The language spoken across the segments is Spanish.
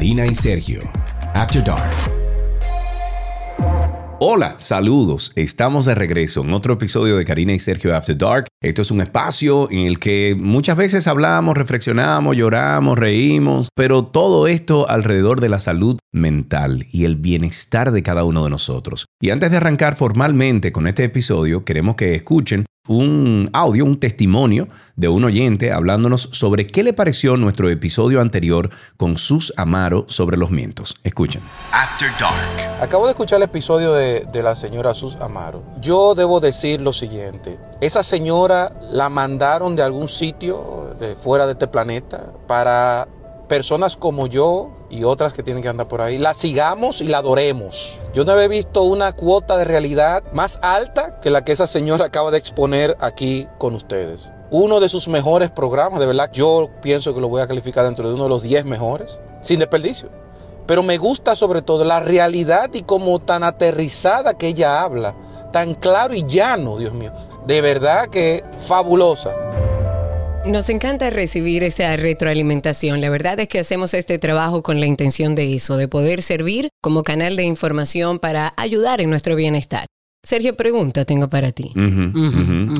Karina y Sergio. After Dark. Hola, saludos. Estamos de regreso en otro episodio de Karina y Sergio After Dark. Esto es un espacio en el que muchas veces hablamos, reflexionamos, lloramos, reímos, pero todo esto alrededor de la salud mental y el bienestar de cada uno de nosotros. Y antes de arrancar formalmente con este episodio, queremos que escuchen un audio, un testimonio de un oyente hablándonos sobre qué le pareció nuestro episodio anterior con Sus Amaro sobre los mientos. Escuchen. After Dark. Acabo de escuchar el episodio de, de la señora Sus Amaro. Yo debo decir lo siguiente. Esa señora la mandaron de algún sitio de fuera de este planeta para personas como yo y otras que tienen que andar por ahí, la sigamos y la adoremos. Yo no había visto una cuota de realidad más alta que la que esa señora acaba de exponer aquí con ustedes. Uno de sus mejores programas, de verdad, yo pienso que lo voy a calificar dentro de uno de los 10 mejores, sin desperdicio. Pero me gusta sobre todo la realidad y como tan aterrizada que ella habla, tan claro y llano, Dios mío. De verdad que fabulosa. Nos encanta recibir esa retroalimentación. La verdad es que hacemos este trabajo con la intención de eso, de poder servir como canal de información para ayudar en nuestro bienestar. Sergio, pregunta tengo para ti.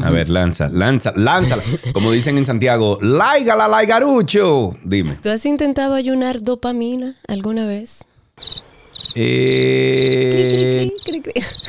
A ver, lanza, lanza, lánzala. Como dicen en Santiago, láigala, laigarucho. Dime. ¿Tú has intentado ayunar dopamina alguna vez? Eh,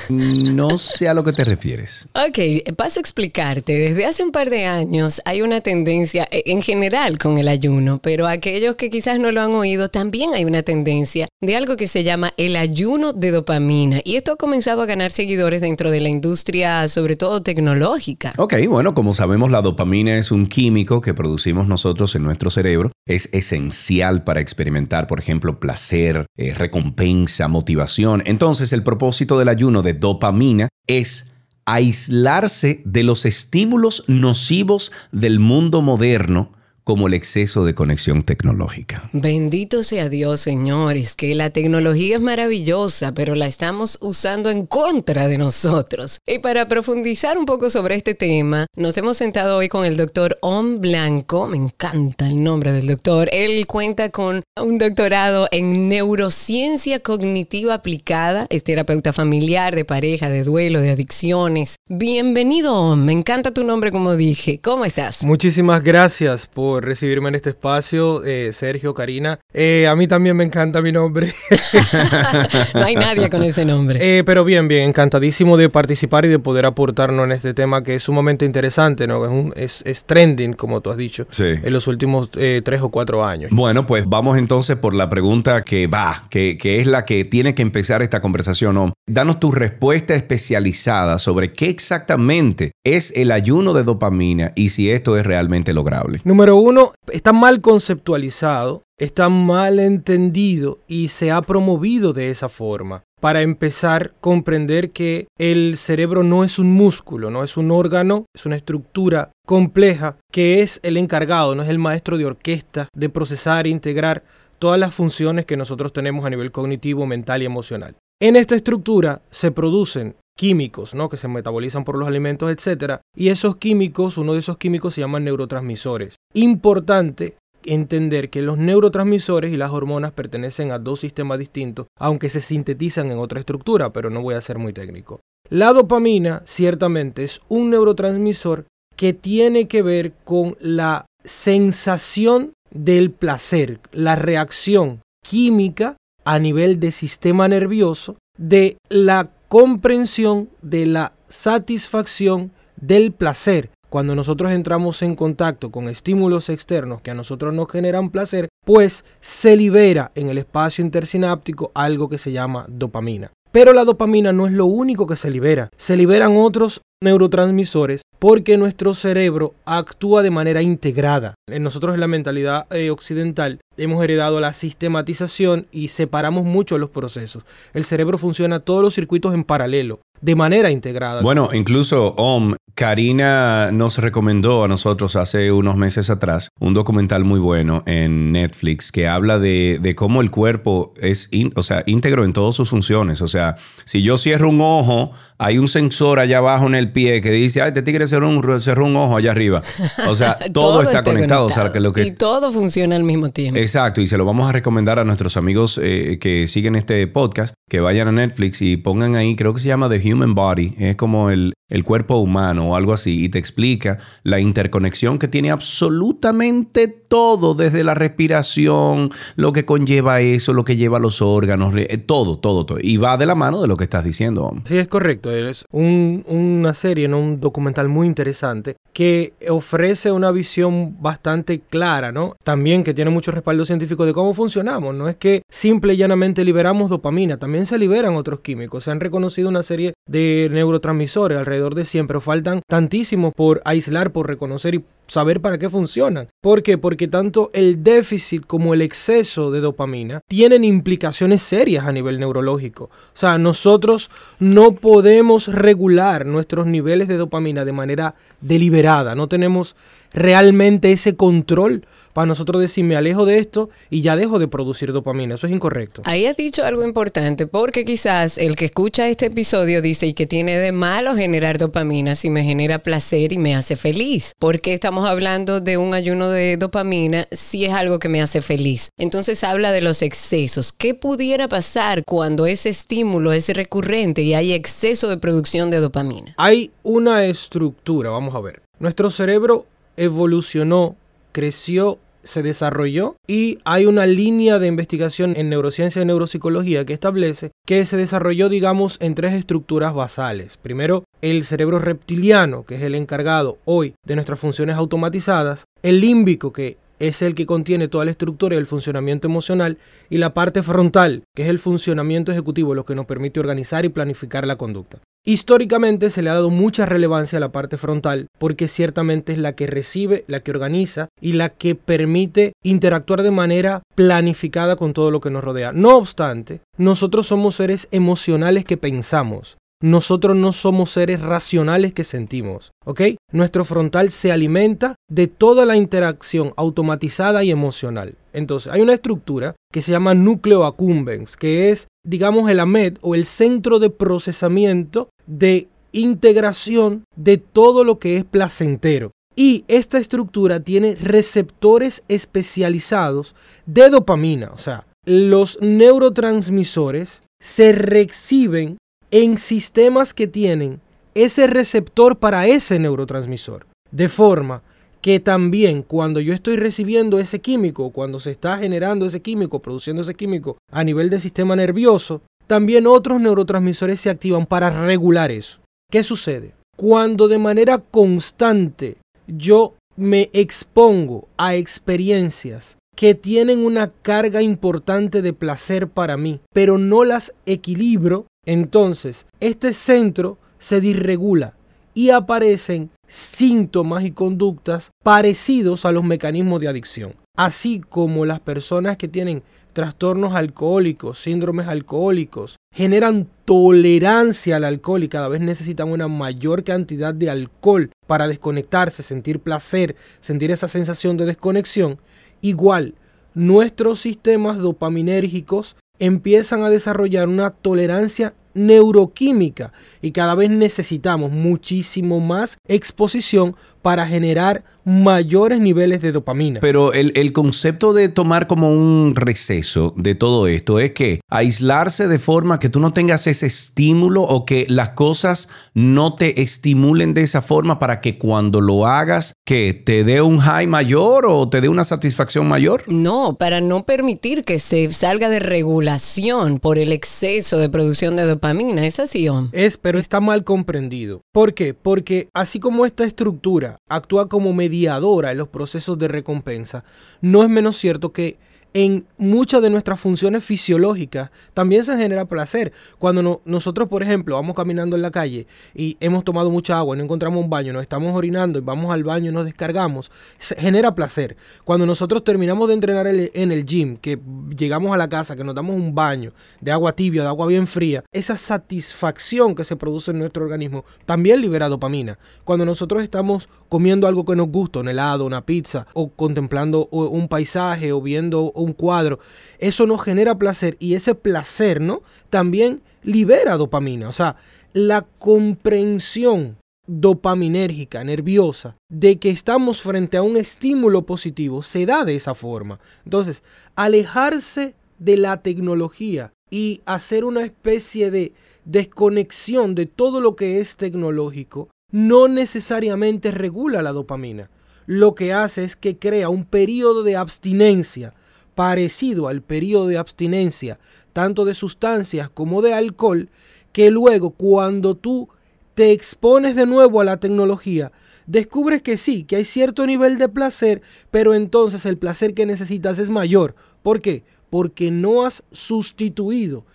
no sé a lo que te refieres. Ok, paso a explicarte. Desde hace un par de años hay una tendencia eh, en general con el ayuno, pero aquellos que quizás no lo han oído, también hay una tendencia de algo que se llama el ayuno de dopamina. Y esto ha comenzado a ganar seguidores dentro de la industria, sobre todo tecnológica. Ok, bueno, como sabemos, la dopamina es un químico que producimos nosotros en nuestro cerebro. Es esencial para experimentar, por ejemplo, placer, eh, recompensa, motivación. Entonces, el propósito del ayuno de dopamina es aislarse de los estímulos nocivos del mundo moderno como el exceso de conexión tecnológica. Bendito sea Dios, señores, que la tecnología es maravillosa, pero la estamos usando en contra de nosotros. Y para profundizar un poco sobre este tema, nos hemos sentado hoy con el doctor Om Blanco. Me encanta el nombre del doctor. Él cuenta con un doctorado en neurociencia cognitiva aplicada, es terapeuta familiar, de pareja, de duelo, de adicciones. Bienvenido, Om. Me encanta tu nombre, como dije. ¿Cómo estás? Muchísimas gracias por recibirme en este espacio, eh, Sergio, Karina. Eh, a mí también me encanta mi nombre. no hay nadie con ese nombre. Eh, pero bien, bien, encantadísimo de participar y de poder aportarnos en este tema que es sumamente interesante, ¿no? Es, un, es, es trending, como tú has dicho, en los últimos tres o cuatro años. Bueno, pues vamos entonces por la pregunta que va, que, que es la que tiene que empezar esta conversación, ¿no? Danos tu respuesta especializada sobre qué exactamente es el ayuno de dopamina y si esto es realmente lograble. Número uno, está mal conceptualizado, está mal entendido y se ha promovido de esa forma. Para empezar, comprender que el cerebro no es un músculo, no es un órgano, es una estructura compleja que es el encargado, no es el maestro de orquesta de procesar e integrar todas las funciones que nosotros tenemos a nivel cognitivo, mental y emocional. En esta estructura se producen químicos, ¿no? Que se metabolizan por los alimentos, etc. Y esos químicos, uno de esos químicos se llaman neurotransmisores. Importante entender que los neurotransmisores y las hormonas pertenecen a dos sistemas distintos, aunque se sintetizan en otra estructura, pero no voy a ser muy técnico. La dopamina ciertamente es un neurotransmisor que tiene que ver con la sensación del placer, la reacción química a nivel de sistema nervioso de la comprensión de la satisfacción del placer. Cuando nosotros entramos en contacto con estímulos externos que a nosotros nos generan placer, pues se libera en el espacio intersináptico algo que se llama dopamina. Pero la dopamina no es lo único que se libera. Se liberan otros neurotransmisores porque nuestro cerebro actúa de manera integrada. En nosotros en la mentalidad eh, occidental hemos heredado la sistematización y separamos mucho los procesos. El cerebro funciona todos los circuitos en paralelo, de manera integrada. Bueno, incluso OM, Karina nos recomendó a nosotros hace unos meses atrás un documental muy bueno en Netflix que habla de, de cómo el cuerpo es o sea, íntegro en todas sus funciones. O sea, si yo cierro un ojo, hay un sensor allá abajo en el pie que dice, ay, este tigre cerró un, cerró un ojo allá arriba. O sea, todo, está conectado. O sea, que lo que... Y todo funciona al mismo tiempo. Exacto, y se lo vamos a recomendar a nuestros amigos eh, que siguen este podcast, que vayan a Netflix y pongan ahí, creo que se llama The Human Body, es como el, el cuerpo humano o algo así, y te explica la interconexión que tiene absolutamente todo, desde la respiración, lo que conlleva eso, lo que lleva los órganos, eh, todo, todo, todo. Y va de la mano de lo que estás diciendo. Sí, es correcto. Es un- una serie, ¿no? un documental muy interesante que ofrece una visión bastante clara, ¿no? También que tiene mucho respaldo científico de cómo funcionamos. No es que simple y llanamente liberamos dopamina, también se liberan otros químicos. Se han reconocido una serie de neurotransmisores alrededor de 100, pero faltan tantísimos por aislar, por reconocer y saber para qué funcionan. ¿Por qué? Porque tanto el déficit como el exceso de dopamina tienen implicaciones serias a nivel neurológico. O sea, nosotros no podemos regular nuestros niveles de dopamina de manera deliberada. No tenemos realmente ese control para nosotros decir me alejo de esto y ya dejo de producir dopamina. Eso es incorrecto. Ahí has dicho algo importante, porque quizás el que escucha este episodio dice, ¿y que tiene de malo generar dopamina si me genera placer y me hace feliz? ¿Por qué estamos hablando de un ayuno de dopamina si es algo que me hace feliz? Entonces habla de los excesos. ¿Qué pudiera pasar cuando ese estímulo es recurrente y hay exceso de producción de dopamina? Hay una estructura, vamos a ver. Nuestro cerebro evolucionó, creció, se desarrolló y hay una línea de investigación en neurociencia y neuropsicología que establece que se desarrolló, digamos, en tres estructuras basales. Primero, el cerebro reptiliano, que es el encargado hoy de nuestras funciones automatizadas, el límbico, que es el que contiene toda la estructura y el funcionamiento emocional, y la parte frontal, que es el funcionamiento ejecutivo, lo que nos permite organizar y planificar la conducta. Históricamente se le ha dado mucha relevancia a la parte frontal porque ciertamente es la que recibe, la que organiza y la que permite interactuar de manera planificada con todo lo que nos rodea. No obstante, nosotros somos seres emocionales que pensamos. Nosotros no somos seres racionales que sentimos, ¿ok? Nuestro frontal se alimenta de toda la interacción automatizada y emocional. Entonces, hay una estructura que se llama núcleo accumbens, que es, digamos, el AMED o el centro de procesamiento de integración de todo lo que es placentero. Y esta estructura tiene receptores especializados de dopamina, o sea, los neurotransmisores se reciben en sistemas que tienen ese receptor para ese neurotransmisor. De forma que también cuando yo estoy recibiendo ese químico, cuando se está generando ese químico, produciendo ese químico a nivel del sistema nervioso, también otros neurotransmisores se activan para regular eso. ¿Qué sucede? Cuando de manera constante yo me expongo a experiencias que tienen una carga importante de placer para mí, pero no las equilibro, entonces este centro se disregula y aparecen síntomas y conductas parecidos a los mecanismos de adicción. Así como las personas que tienen trastornos alcohólicos, síndromes alcohólicos, generan tolerancia al alcohol y cada vez necesitan una mayor cantidad de alcohol para desconectarse, sentir placer, sentir esa sensación de desconexión, igual nuestros sistemas dopaminérgicos empiezan a desarrollar una tolerancia neuroquímica y cada vez necesitamos muchísimo más exposición para generar mayores niveles de dopamina. Pero el, el, concepto de tomar como un receso de todo esto es que aislarse de forma que tú no tengas ese estímulo o que las cosas no te estimulen de esa forma para que cuando lo hagas, que te dé un high mayor o te dé una satisfacción mayor. No, para no permitir que se salga de regulación por el exceso de producción de dopamina. ¿Es así, Om? Es, pero está mal comprendido. ¿Por qué? Porque así como esta estructura actúa como mediadora en los procesos de recompensa, no es menos cierto que en muchas de nuestras funciones fisiológicas también se genera placer. Cuando no, nosotros, por ejemplo, vamos caminando en la calle y hemos tomado mucha agua, no encontramos un baño, nos estamos orinando y vamos al baño y nos descargamos, se genera placer. Cuando nosotros terminamos de entrenar en el gym, que llegamos a la casa, que nos damos un baño de agua tibia, de agua bien fría, esa satisfacción que se produce en nuestro organismo también libera dopamina. Cuando nosotros estamos comiendo algo que nos gusta, un helado, una pizza, o contemplando un paisaje, o viendo un cuadro, eso nos genera placer y ese placer, ¿no? También libera dopamina. O sea, la comprensión dopaminérgica, nerviosa, de que estamos frente a un estímulo positivo, se da de esa forma. Entonces, alejarse de la tecnología y hacer una especie de desconexión de todo lo que es tecnológico no necesariamente regula la dopamina. Lo que hace es que crea un periodo de abstinencia parecido al periodo de abstinencia tanto de sustancias como de alcohol, que luego cuando tú te expones de nuevo a la tecnología, descubres que sí, que hay cierto nivel de placer, pero entonces el placer que necesitas es mayor. ¿Por qué? Porque no has sustituido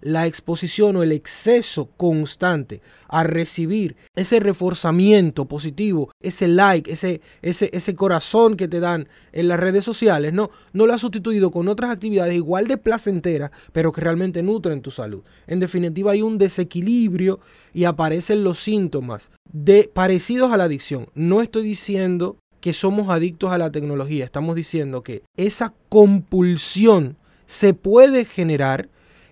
la exposición o el exceso constante a recibir ese reforzamiento positivo, ese like, ese, ese, ese corazón que te dan en las redes sociales, no, no lo has sustituido con otras actividades igual de placenteras, pero que realmente nutren tu salud. En definitiva, hay un desequilibrio y aparecen los síntomas de, parecidos a la adicción. No estoy diciendo que somos adictos a la tecnología, estamos diciendo que esa compulsión se puede generar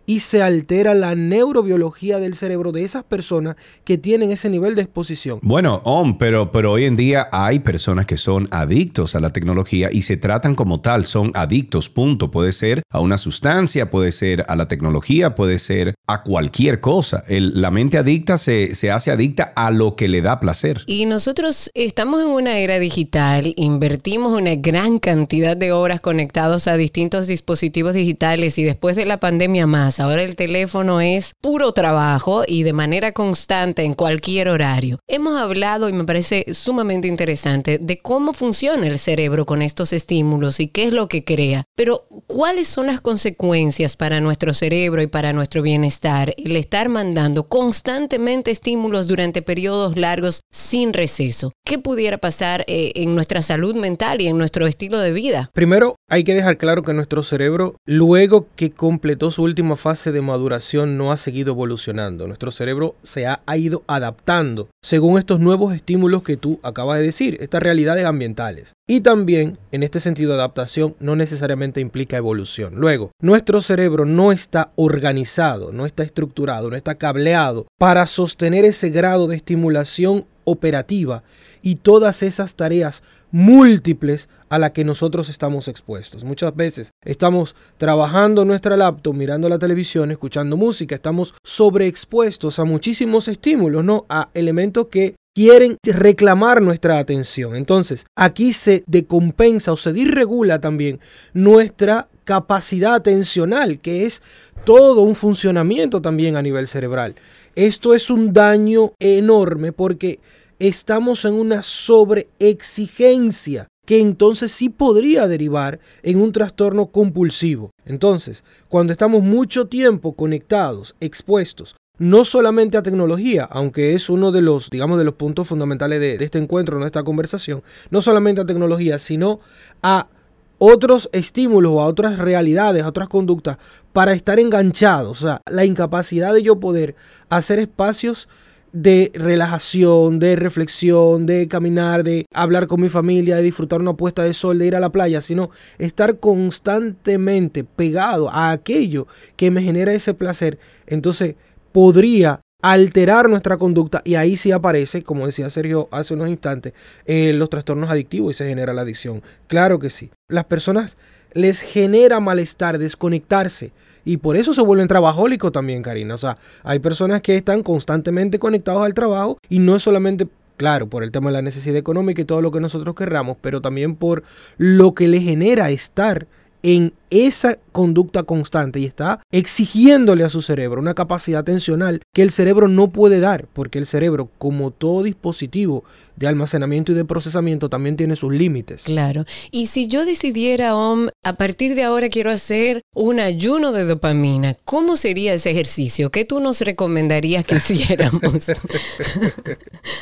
y se altera la neurobiología del cerebro de esas personas que tienen ese nivel de exposición. Bueno, pero, pero hoy en día hay personas que son adictos a la tecnología y se tratan como tal, son adictos, punto. Puede ser a una sustancia, puede ser a la tecnología, puede ser a cualquier cosa. la mente adicta se, se hace adicta a lo que le da placer. Y nosotros estamos en una era digital, invertimos una gran cantidad de horas conectados a distintos dispositivos digitales y después de la pandemia más Ahora el teléfono es puro trabajo y de manera constante en cualquier horario. Hemos hablado y me parece sumamente interesante de cómo funciona el cerebro con estos estímulos y qué es lo que crea. Pero, ¿cuáles son las consecuencias para nuestro cerebro y para nuestro bienestar el estar mandando constantemente estímulos durante periodos largos sin receso? ¿Qué pudiera pasar eh, en nuestra salud mental y en nuestro estilo de vida? Primero, hay que dejar claro que nuestro cerebro, luego que completó su última fase de maduración no ha seguido evolucionando. Nuestro cerebro se ha, ido adaptando según estos nuevos estímulos que tú acabas de decir, estas realidades ambientales. Y también, en este sentido, adaptación no necesariamente implica evolución. Luego, nuestro cerebro no está organizado, no está estructurado, no está cableado para sostener ese grado de estimulación operativa y todas esas tareas múltiples a las que nosotros estamos expuestos. Muchas veces estamos trabajando nuestra laptop, mirando la televisión, escuchando música, estamos sobreexpuestos a muchísimos estímulos, ¿no? A elementos que quieren reclamar nuestra atención. Entonces, aquí se decompensa o se disregula también nuestra capacidad atencional, que es todo un funcionamiento también a nivel cerebral. Esto es un daño enorme porque estamos en una sobreexigencia que entonces sí podría derivar en un trastorno compulsivo. Entonces, cuando estamos mucho tiempo conectados, expuestos, no solamente a tecnología, aunque es uno de los, digamos, de los puntos fundamentales de, este encuentro, de esta conversación, no solamente a tecnología, sino a otros estímulos o a otras realidades, a otras conductas, para estar enganchados. O sea, la incapacidad de yo poder hacer espacios de relajación, de reflexión, de caminar, de hablar con mi familia, de disfrutar una puesta de sol, de ir a la playa, sino estar constantemente pegado a aquello que me genera ese placer, entonces podría alterar nuestra conducta y ahí sí aparece, como decía Sergio hace unos instantes, eh, los trastornos adictivos y se genera la adicción. Claro que sí. Las personas les genera malestar desconectarse y por eso se vuelven trabajólicos también, Karina. O sea, hay personas que están constantemente conectados al trabajo y no es solamente Claro, por el tema de la necesidad económica y todo lo que nosotros querramos, pero también por lo que le genera estar en esa conducta constante y está exigiéndole a su cerebro una capacidad atencional que el cerebro no puede dar, porque el cerebro, como todo dispositivo de almacenamiento y de procesamiento, también tiene sus límites. Claro. Y si yo decidiera, Om, a partir de ahora quiero hacer un ayuno de dopamina, ¿cómo sería ese ejercicio? ¿Qué tú nos recomendarías que hiciéramos?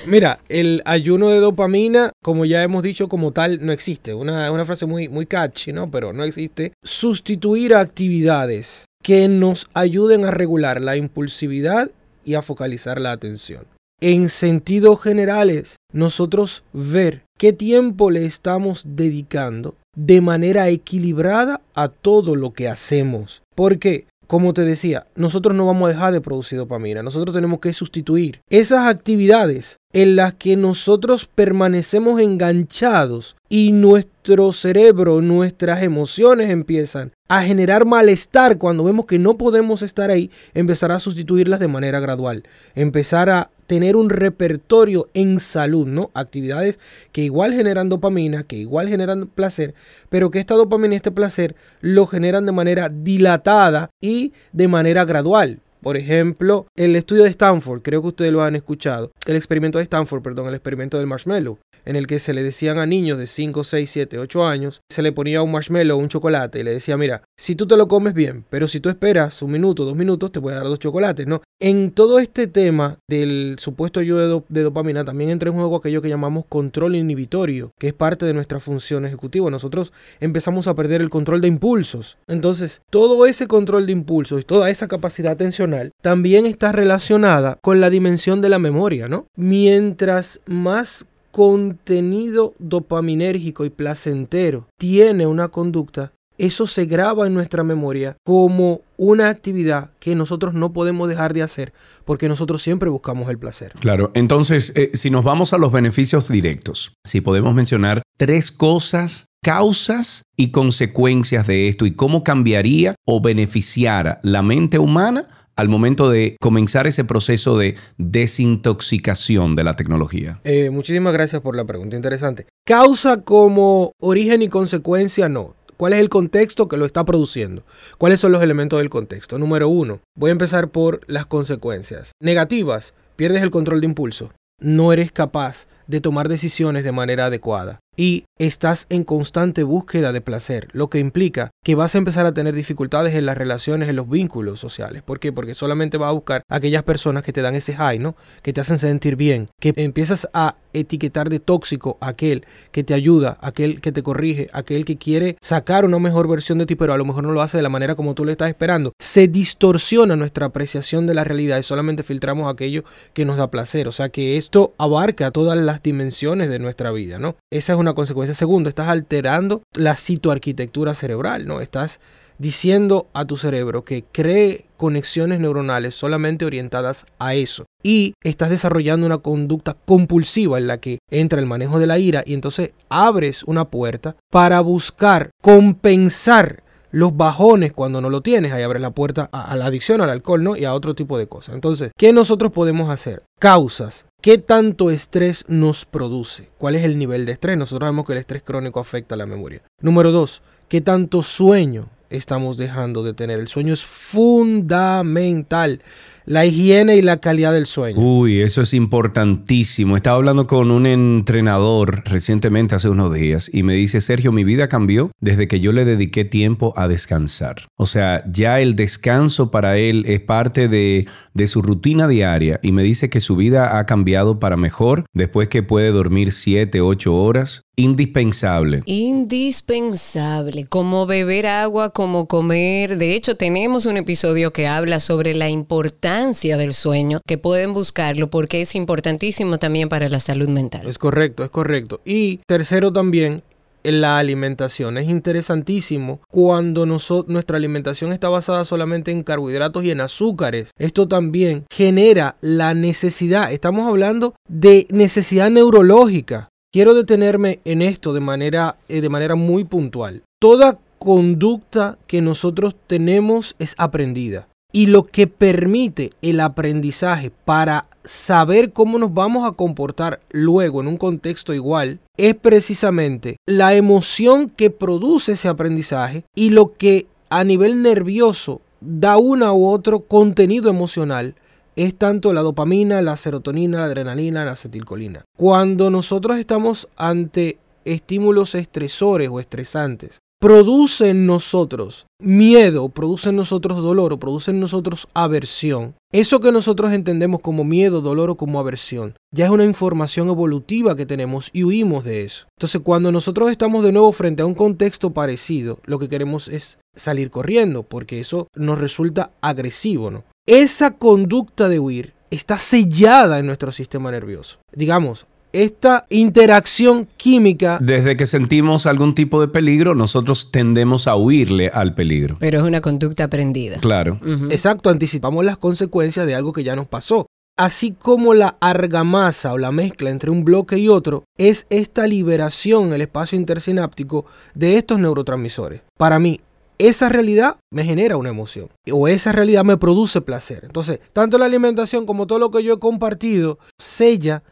Mira, el ayuno de dopamina, como ya hemos dicho, como tal, no existe. Una, una frase muy, muy catchy, ¿no? Pero no existe. Sustituir actividades que nos ayuden a regular la impulsividad y a focalizar la atención en sentidos generales, nosotros ver qué tiempo le estamos dedicando de manera equilibrada a todo lo que hacemos. Porque como te decía, nosotros no vamos a dejar de producir dopamina, nosotros tenemos que sustituir esas actividades en las que nosotros permanecemos enganchados y nuestro cerebro, nuestras emociones empiezan a generar malestar cuando vemos que no podemos estar ahí, empezar a sustituirlas de manera gradual, empezar a tener un repertorio en salud, ¿no? Actividades que igual generan dopamina, que igual generan placer, pero que esta dopamina y este placer lo generan de manera dilatada y de manera gradual. Por ejemplo, el estudio de Stanford, creo que ustedes lo han escuchado, el experimento de Stanford, perdón, el experimento del marshmallow, en el que se le decían a niños de 5, 6, 7, 8 años, se le ponía un marshmallow, un chocolate, y le decía, mira, si tú te lo comes bien, pero si tú esperas un minuto, dos minutos, te voy a dar dos chocolates, ¿no? En todo este tema del supuesto ayuda de, dopamina también entra en juego aquello que llamamos control inhibitorio, que es parte de nuestra función ejecutiva. Nosotros empezamos a perder el control de impulsos. Entonces, todo ese control de impulsos y toda esa capacidad atencional también está relacionada con la dimensión de la memoria, ¿no? Mientras más contenido dopaminérgico y placentero tiene una conducta, eso se graba en nuestra memoria como una actividad que nosotros no podemos dejar de hacer porque nosotros siempre buscamos el placer. Claro, entonces eh, si nos vamos a los beneficios directos, si podemos mencionar tres cosas, causas y consecuencias de esto y cómo cambiaría o beneficiara la mente humana al momento de comenzar ese proceso de desintoxicación de la tecnología? Eh, muchísimas gracias por la pregunta, interesante. Causa como origen y consecuencia, no. ¿Cuál es el contexto que lo está produciendo? ¿Cuáles son los elementos del contexto? Número uno, voy a empezar por las consecuencias. Negativas, pierdes el control de impulso. No eres capaz de tomar decisiones de manera adecuada y estás en constante búsqueda de placer, lo que implica que vas a empezar a tener dificultades en las relaciones, en los vínculos sociales. ¿Por qué? Porque solamente vas a buscar aquellas personas que te dan ese high, ¿no? Que te hacen sentir bien, que empiezas a etiquetar de tóxico aquel que te ayuda, aquel que te corrige, aquel que quiere sacar una mejor versión de ti, pero a lo mejor no lo hace de la manera como tú le estás esperando. Se distorsiona nuestra apreciación de la realidad y solamente filtramos aquello que nos da placer. O sea que esto abarca todas las dimensiones de nuestra vida, ¿no? Esa es una consecuencia. Segundo, estás alterando la citoarquitectura cerebral, ¿no? Estás diciendo a tu cerebro que cree conexiones neuronales solamente orientadas a eso. Y estás desarrollando una conducta compulsiva en la que entra el manejo de la ira y entonces abres una puerta para buscar compensar los bajones cuando no lo tienes. Ahí abres la puerta a, la adicción al alcohol, ¿no? Y a otro tipo de cosas. Entonces, ¿qué nosotros podemos hacer? Causas. ¿Qué tanto estrés nos produce? ¿Cuál es el nivel de estrés? Nosotros sabemos que el estrés crónico afecta a la memoria. Número dos, ¿qué tanto sueño estamos dejando de tener? El sueño es fundamental la higiene y la calidad del sueño. Uy, eso es importantísimo. Estaba hablando con un entrenador recientemente, hace unos días, y me dice, Sergio, mi vida cambió desde que yo le dediqué tiempo a descansar. O sea, ya el descanso para él es parte de, de su rutina diaria y me dice que su vida ha cambiado para mejor después que puede dormir 7, 8 horas. Indispensable. Indispensable. Como beber agua, como comer. De hecho, tenemos un episodio que habla sobre la importancia del sueño, que pueden buscarlo porque es importantísimo también para la salud mental. Es correcto, es correcto. Y tercero también, la alimentación. Es interesantísimo cuando nuestra alimentación está basada solamente en carbohidratos y en azúcares. Esto también genera la necesidad, estamos hablando de necesidad neurológica. Quiero detenerme en esto de manera, eh, de manera muy puntual. Toda conducta que nosotros tenemos es aprendida. Y lo que permite el aprendizaje para saber cómo nos vamos a comportar luego en un contexto igual es precisamente la emoción que produce ese aprendizaje y lo que a nivel nervioso da una u otro contenido emocional es tanto la dopamina, la serotonina, la adrenalina, la acetilcolina. Cuando nosotros estamos ante estímulos estresores o estresantes, produce en nosotros miedo, produce en nosotros dolor o produce en nosotros aversión, eso que nosotros entendemos como miedo, dolor o como aversión, ya es una información evolutiva que tenemos y huimos de eso. Entonces cuando nosotros estamos de nuevo frente a un contexto parecido, lo que queremos es salir corriendo, porque eso nos resulta agresivo, ¿no? Esa conducta de huir está sellada en nuestro sistema nervioso. Digamos, esta interacción química. Desde que sentimos algún tipo de peligro, nosotros tendemos a huirle al peligro. Pero es una conducta aprendida. Claro. Exacto, anticipamos las consecuencias de algo que ya nos pasó. Así como la argamasa o la mezcla entre un bloque y otro es esta liberación en el espacio intersináptico de estos neurotransmisores. Para mí, esa realidad me genera una emoción o esa realidad me produce placer. Entonces, tanto la alimentación como todo lo que yo he compartido sella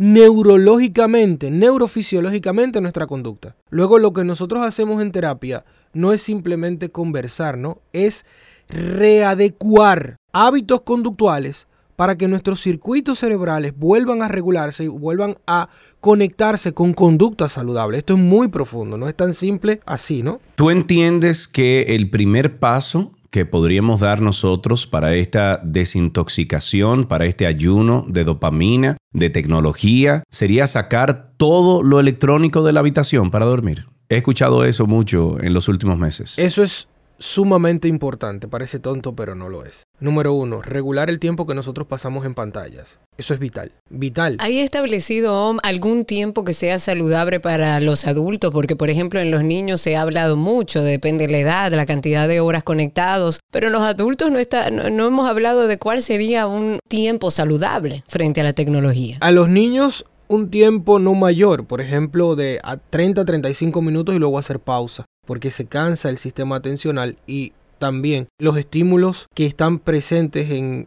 neurológicamente, neurofisiológicamente nuestra conducta. Luego lo que nosotros hacemos en terapia no es simplemente conversar, ¿no? Es readecuar hábitos conductuales para que nuestros circuitos cerebrales vuelvan a regularse y vuelvan a conectarse con conductas saludables. Esto es muy profundo, no es tan simple así, ¿no? ¿Tú entiendes que el primer paso que podríamos dar nosotros para esta desintoxicación, para este ayuno de dopamina, de tecnología, sería sacar todo lo electrónico de la habitación para dormir? He escuchado eso mucho en los últimos meses. Eso es sumamente importante, parece tonto pero no lo es. Número uno, regular el tiempo que nosotros pasamos en pantallas. Eso es vital, vital. ¿Hay establecido algún tiempo que sea saludable para los adultos? Porque, por ejemplo, en los niños se ha hablado mucho, depende de la edad, la cantidad de horas conectados, pero en los adultos no, está, no, hemos hablado de cuál sería un tiempo saludable frente a la tecnología. A los niños un tiempo no mayor, por ejemplo, de a 30 a 35 minutos y luego hacer pausa porque se cansa el sistema atencional y también los estímulos que están presentes en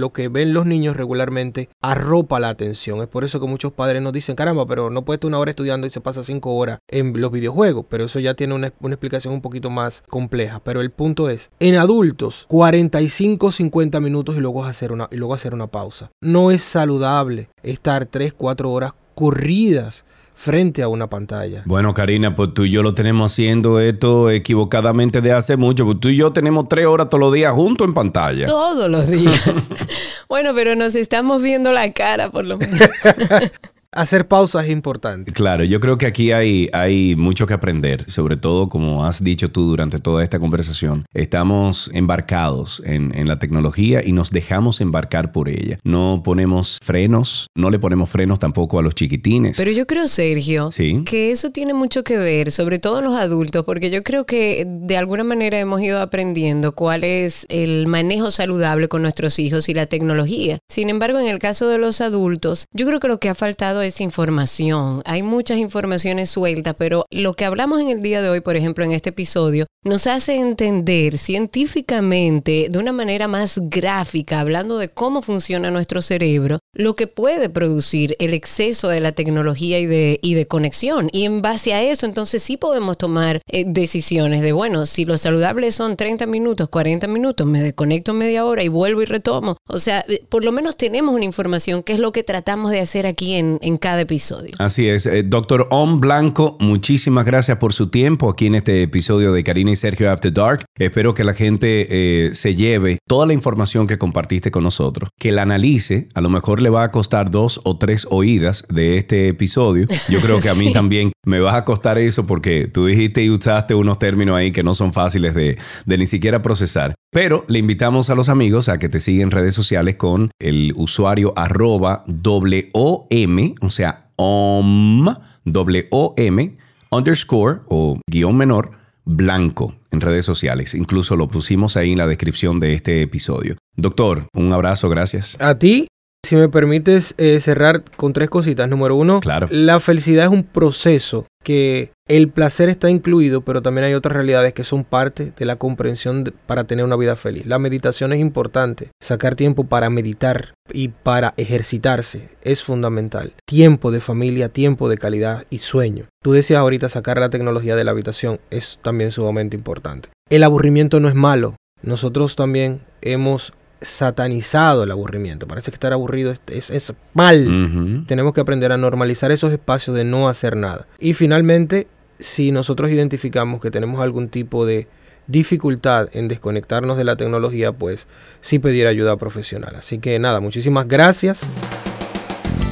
lo que ven los niños regularmente arropa la atención. Es por eso que muchos padres nos dicen, caramba, pero no puede estar una hora estudiando y se pasa cinco horas en los videojuegos. Pero eso ya tiene una, una explicación un poquito más compleja. Pero el punto es, en adultos, 45, 50 minutos y luego hacer una, y luego hacer una pausa. No es saludable estar 3, 4 horas corridas frente a una pantalla. Bueno, Karina, pues tú y yo lo tenemos haciendo esto equivocadamente de hace mucho. Pues tú y yo tenemos tres horas todos los días juntos en pantalla. Todos los días. bueno, pero nos estamos viendo la cara por lo menos. hacer pausas es importante. Claro, yo creo que aquí hay, hay mucho que aprender, sobre todo como has dicho tú durante toda esta conversación, estamos embarcados en, en, la tecnología y nos dejamos embarcar por ella. No ponemos frenos, no le ponemos frenos tampoco a los chiquitines. Pero yo creo, Sergio, que eso tiene mucho que ver, sobre todo los adultos, porque yo creo que de alguna manera hemos ido aprendiendo cuál es el manejo saludable con nuestros hijos y la tecnología. Sin embargo, en el caso de los adultos, yo creo que lo que ha faltado es información. Hay muchas informaciones sueltas, pero lo que hablamos en el día de hoy, por ejemplo, en este episodio, nos hace entender científicamente, de una manera más gráfica, hablando de cómo funciona nuestro cerebro, lo que puede producir el exceso de la tecnología y de, conexión. Y en base a eso, entonces sí podemos tomar eh, decisiones de, bueno, si lo saludable son 30 minutos, 40 minutos, me desconecto media hora y vuelvo y retomo. O sea, eh, por lo menos tenemos una información, que es lo que tratamos de hacer aquí en, cada episodio. Así es. Eh, doctor Om Blanco, muchísimas gracias por su tiempo aquí en este episodio de Karina y Sergio After Dark. Espero que la gente eh, se lleve toda la información que compartiste con nosotros, que la analice. A lo mejor le va a costar dos o tres oídas de este episodio. Yo creo que a mí también me va a costar eso porque tú dijiste y usaste unos términos ahí que no son fáciles de, de ni siquiera procesar. Pero le invitamos a los amigos a que te sigan en redes sociales con el usuario arroba WOM, o sea, OM, W-O-M, underscore o guion menor, blanco en redes sociales. Incluso lo pusimos ahí en la descripción de este episodio. Doctor, un abrazo, gracias. A ti si me permites eh, cerrar con tres cositas. Número uno, claro. la felicidad es un proceso que el placer está incluido, pero también hay otras realidades que son parte de la comprensión para tener una vida feliz. La meditación es importante. Sacar tiempo para meditar y para ejercitarse es fundamental. Tiempo de familia, tiempo de calidad y sueño. Tú decías ahorita sacar la tecnología de la habitación es también sumamente importante. El aburrimiento no es malo. Nosotros también hemos satanizado el aburrimiento. Parece que estar aburrido es, es, mal. Tenemos que aprender a normalizar esos espacios de no hacer nada. Y finalmente, si nosotros identificamos que tenemos algún tipo de dificultad en desconectarnos de la tecnología, pues sí pedir ayuda profesional. Así que nada, muchísimas gracias.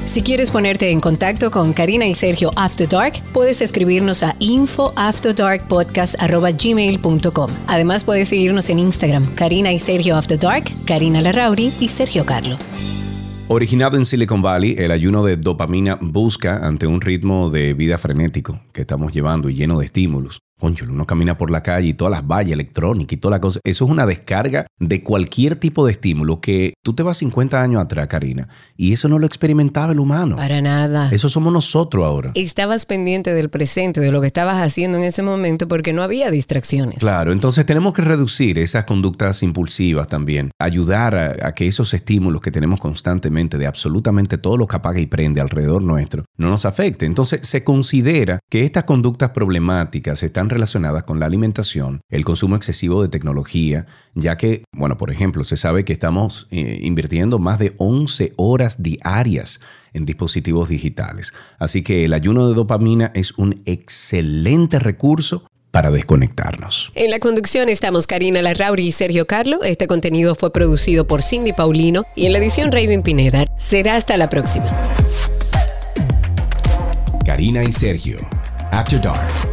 Si quieres ponerte en contacto con Karina y Sergio After Dark, puedes escribirnos a infoafterdarkpodcast.gmail.com. Además, puedes seguirnos en Instagram, Karina y Sergio After Dark, Karina Larrauri y Sergio Carlo. Originado en Silicon Valley, el ayuno de dopamina busca, ante un ritmo de vida frenético que estamos llevando y lleno de estímulos, Concho, uno camina por la calle y todas las vallas electrónicas y toda la cosa. Eso es una descarga de cualquier tipo de estímulo que tú te vas 50 años atrás, Karina, y eso no lo experimentaba el humano. Para nada. Eso somos nosotros ahora. Estabas pendiente del presente, de lo que estabas haciendo en ese momento porque no había distracciones. Claro, entonces tenemos que reducir esas conductas impulsivas también, ayudar a, a que esos estímulos que tenemos constantemente de absolutamente todo lo que apaga y prende alrededor nuestro no nos afecte. Entonces se considera que estas conductas problemáticas están relacionadas con la alimentación, el consumo excesivo de tecnología, ya que, bueno, por ejemplo, se sabe que estamos eh, invirtiendo más de 11 horas diarias en dispositivos digitales. Así que el ayuno de dopamina es un excelente recurso para desconectarnos. En la conducción estamos Karina Larrauri y Sergio Carlo. Este contenido fue producido por Cindy Paulino y en la edición Raven Pineda. Será hasta la próxima. Karina y Sergio, After Dark.